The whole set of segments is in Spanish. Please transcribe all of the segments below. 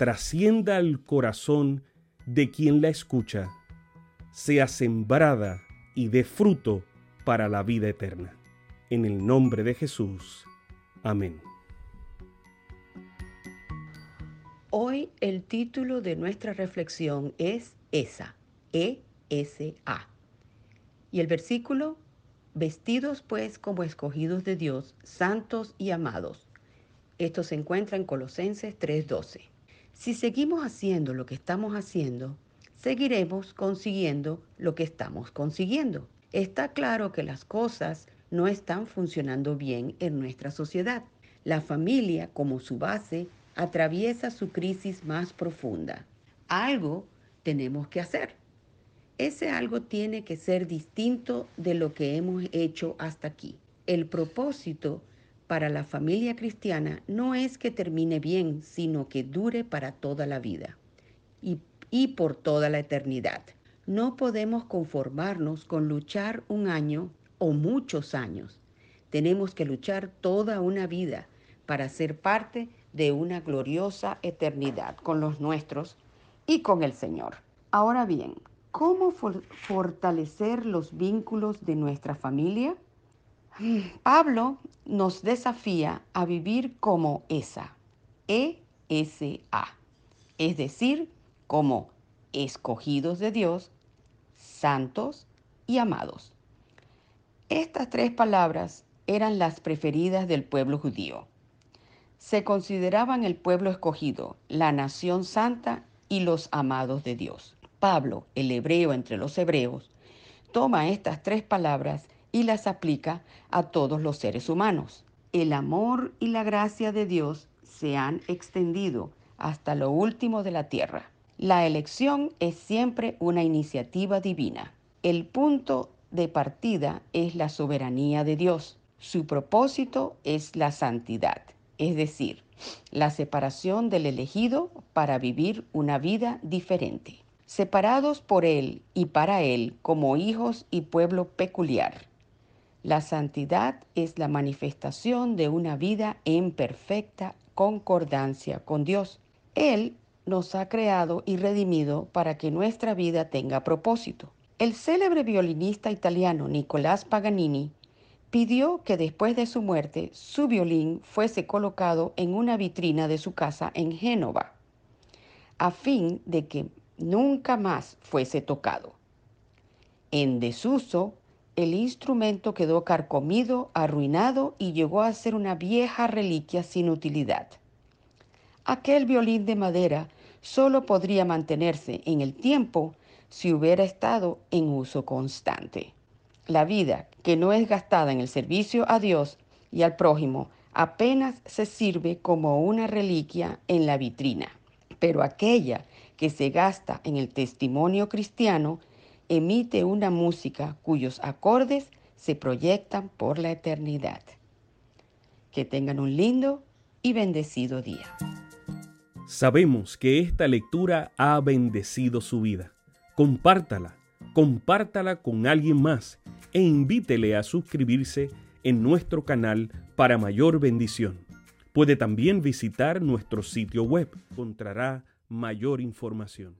trascienda al corazón de quien la escucha, sea sembrada y dé fruto para la vida eterna. En el nombre de Jesús. Amén. Hoy el título de nuestra reflexión es ESA, E-S-A. Y el versículo, vestidos pues como escogidos de Dios, santos y amados. Esto se encuentra en Colosenses 3:12. Si seguimos haciendo lo que estamos haciendo, seguiremos consiguiendo lo que estamos consiguiendo. Está claro que las cosas no están funcionando bien en nuestra sociedad. La familia, como su base, atraviesa su crisis más profunda. Algo tenemos que hacer. Ese algo tiene que ser distinto de lo que hemos hecho hasta aquí. El propósito para la familia cristiana no es que termine bien, sino que dure para toda la vida y, por toda la eternidad. No podemos conformarnos con luchar un año o muchos años. Tenemos que luchar toda una vida para ser parte de una gloriosa eternidad con los nuestros y con el Señor. Ahora bien, ¿cómo fortalecer los vínculos de nuestra familia? Pablo nos desafía a vivir como esa, E-S-A, es decir, como escogidos de Dios, santos y amados. Estas tres palabras eran las preferidas del pueblo judío se consideraban el pueblo escogido, la nación santa y los amados de Dios. Pablo, el hebreo entre los hebreos, toma estas tres palabras y las aplica a todos los seres humanos. El amor y la gracia de Dios se han extendido hasta lo último de la tierra. La elección es siempre una iniciativa divina. El punto de partida es la soberanía de Dios. Su propósito es la santidad es decir, la separación del elegido para vivir una vida diferente, separados por Él y para Él como hijos y pueblo peculiar. La santidad es la manifestación de una vida en perfecta concordancia con Dios. Él nos ha creado y redimido para que nuestra vida tenga propósito. El célebre violinista italiano Nicolás Paganini pidió que después de su muerte su violín fuese colocado en una vitrina de su casa en Génova, a fin de que nunca más fuese tocado. En desuso, el instrumento quedó carcomido, arruinado y llegó a ser una vieja reliquia sin utilidad. Aquel violín de madera solo podría mantenerse en el tiempo si hubiera estado en uso constante. La vida que no es gastada en el servicio a Dios y al prójimo apenas se sirve como una reliquia en la vitrina, pero aquella que se gasta en el testimonio cristiano emite una música cuyos acordes se proyectan por la eternidad. Que tengan un lindo y bendecido día. Sabemos que esta lectura ha bendecido su vida. Compártala compártala con alguien más e invítele a suscribirse en nuestro canal para mayor bendición. Puede también visitar nuestro sitio web, encontrará mayor información.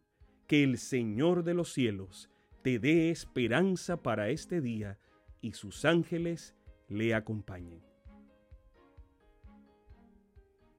Que el Señor de los cielos te dé esperanza para este día y sus ángeles le acompañen.